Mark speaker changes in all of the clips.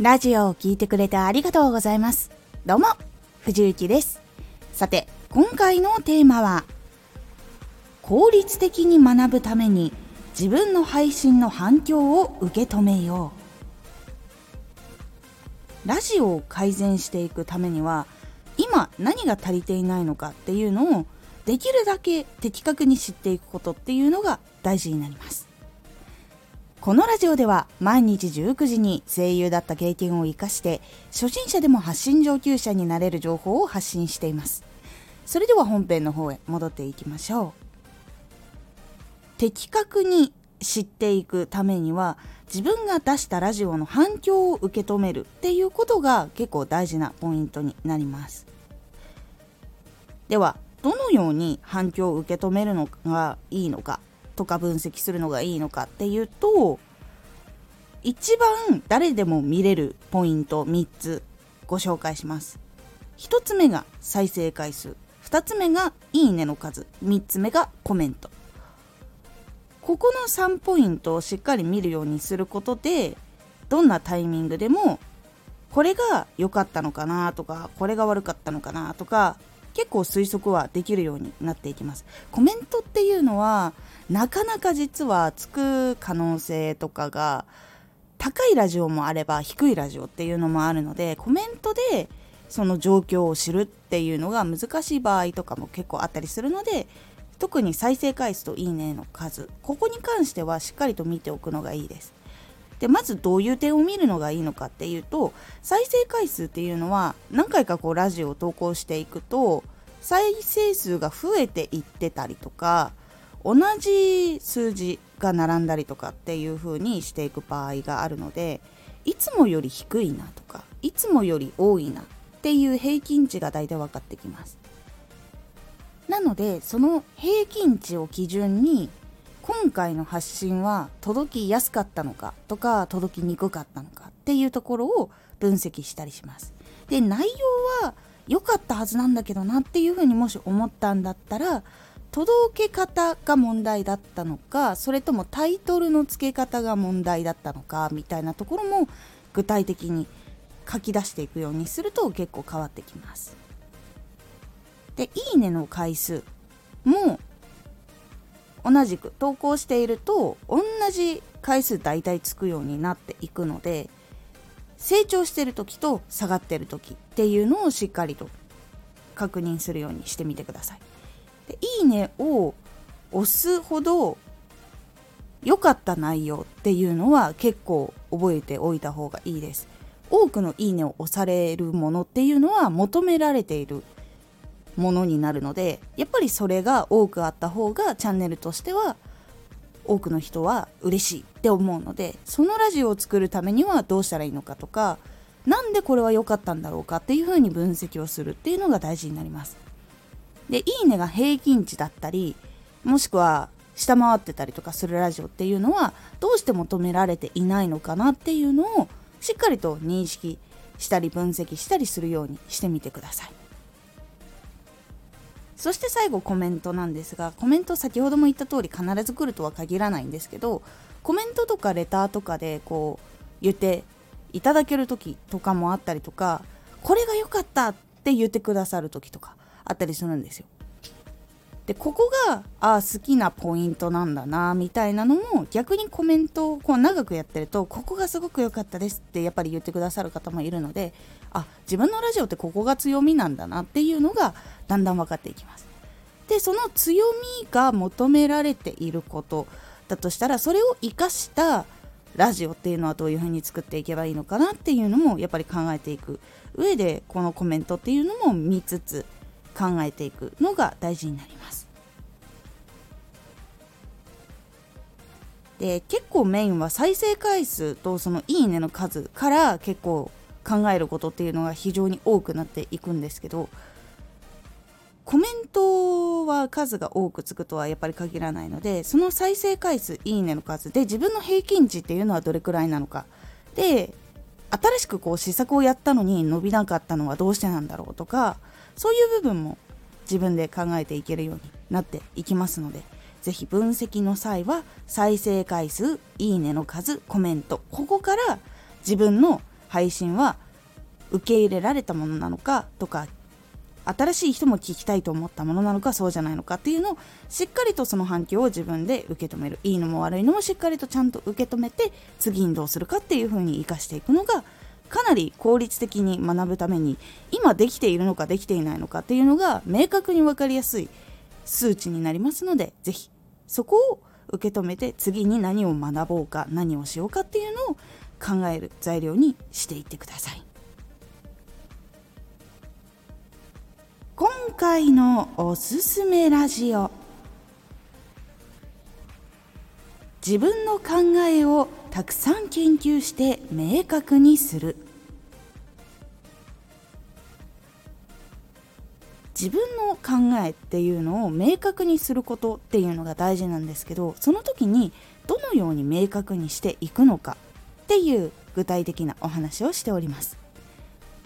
Speaker 1: ラジオを聴いてくれてありがとうございます。どうも、藤幸です。さて、今回のテーマは、効率的に学ぶために自分の配信の反響を受け止めよう。ラジオを改善していくためには、今何が足りていないのかっていうのをできるだけ的確に知っていくことっていうのが大事になります。このラジオでは毎日19時に声優だった経験を生かして初心者でも発信上級者になれる情報を発信しています。それでは本編の方へ戻っていきましょう。的確に知っていくためには自分が出したラジオの反響を受け止めるっていうことが結構大事なポイントになります。ではどのように反響を受け止めるのがいいのか。とか分析するのがいいのかっていうと一番誰でも見れるポイント3つご紹介します。1つ目が再生回数。2つ目がいいねの数。3つ目がコメント。ここの3ポイントをしっかり見るようにすることでどんなタイミングでもこれが良かったのかなとかこれが悪かったのかなとか結構推測はできるようになっていきます。コメントっていうのはなかなか実はつく可能性とかが高いラジオもあれば低いラジオっていうのもあるのでコメントでその状況を知るっていうのが難しい場合とかも結構あったりするので特に再生回数といいねの数ここに関してはしっかりと見ておくのがいいです。でまずどういう点を見るのがいいのかっていうと再生回数っていうのは何回かこうラジオを投稿していくと再生数が増えていってたりとか同じ数字が並んだりとかっていう風にしていく場合があるのでいつもより低いなとかいつもより多いなっていう平均値が大体分かってきます。なのでその平均値を基準に今回の発信は届きやすかったのかとか届きにくかったのかっていうところを分析したりします。で内容は良かったはずなんだけどなっていうふうにもし思ったんだったら届け方が問題だったのかそれともタイトルの付け方が問題だったのかみたいなところも具体的に書き出していくようにすると結構変わってきます。で「いいね」の回数も同じく投稿していると同じ回数大体つくようになっていくので成長してる時と下がってる時っていうのをしっかりと確認するようにしてみてください。でいいねを押すほど良かった内容っていうのは結構覚えておいた方がいいです。多くのいいねを押されるものっていうのは求められているものになるのでやっぱりそれが多くあった方がチャンネルとしては多くの人は嬉しいって思うのでそのラジオを作るためにはどうしたらいいのかとか何でこれは良かったんだろうかっていうふうに分析をするっていうのが大事になります。で、いいねが平均値だったりもしくは下回ってたりとかするラジオっていうのはどうして求められていないのかなっていうのをしっかりと認識したり分析したりするようにしてみてください。そして最後コメントなんですがコメント先ほども言った通り必ず来るとは限らないんですけどコメントとかレターとかでこう言っていただける時とかもあったりとかこれが良かったって言ってくださる時とかあったりするんですよ。でここがあ好きなポイントなんだなみたいなのも逆にコメントをこう長くやってるとここがすごく良かったですってやっぱり言ってくださる方もいるのであ自分のラジオってここが強みなんだなっていうのがだんだん分かっていきます。でその強みが求められていることだとしたらそれを生かしたラジオっていうのはどういうふうに作っていけばいいのかなっていうのもやっぱり考えていく上でこのコメントっていうのも見つつ考えていくのが大事になります。で結構メインは再生回数とそのいいねの数から結構考えることっていうのが非常に多くなっていくんですけどトは数が多くつくとはやっぱり限らないのでその再生回数いいねの数で自分の平均値っていうのはどれくらいなのか。で新しくこう施策をやったのに伸びなかったのはどうしてなんだろうとかそういう部分も自分で考えていけるようになっていきますので是非分析の際は再生回数いいねの数コメント。ここから自分の配信は受け入れられたものなのかとか新しい人も聞きたいと思ったものなのかそうじゃないのかっていうのをしっかりとその反響を自分で受け止めるいいのも悪いのもしっかりとちゃんと受け止めて次にどうするかっていう風に生かしていくのがかなり効率的に学ぶために今できているのかできていないのかっていうのが明確に分かりやすい数値になりますので是非そこを受け止めて次に何を学ぼうか何をしようかっていうのを考える材料にしていってください。今回のおすすめラジオ。自分の考えをたくさん研究して明確にする。自分の考えっていうのを明確にすることっていうのが大事なんですけどその時にどのように明確にしていくのかっていう具体的なお話をしております。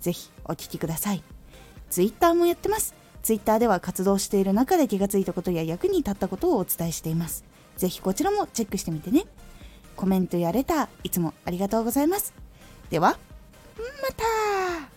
Speaker 1: ぜひお聴きください。Twitter もやってます。Twitter では活動している中で気がついたことや役に立ったことをお伝えしています。ぜひこちらもチェックしてみてね。コメントやレター、いつもありがとうございます。では、また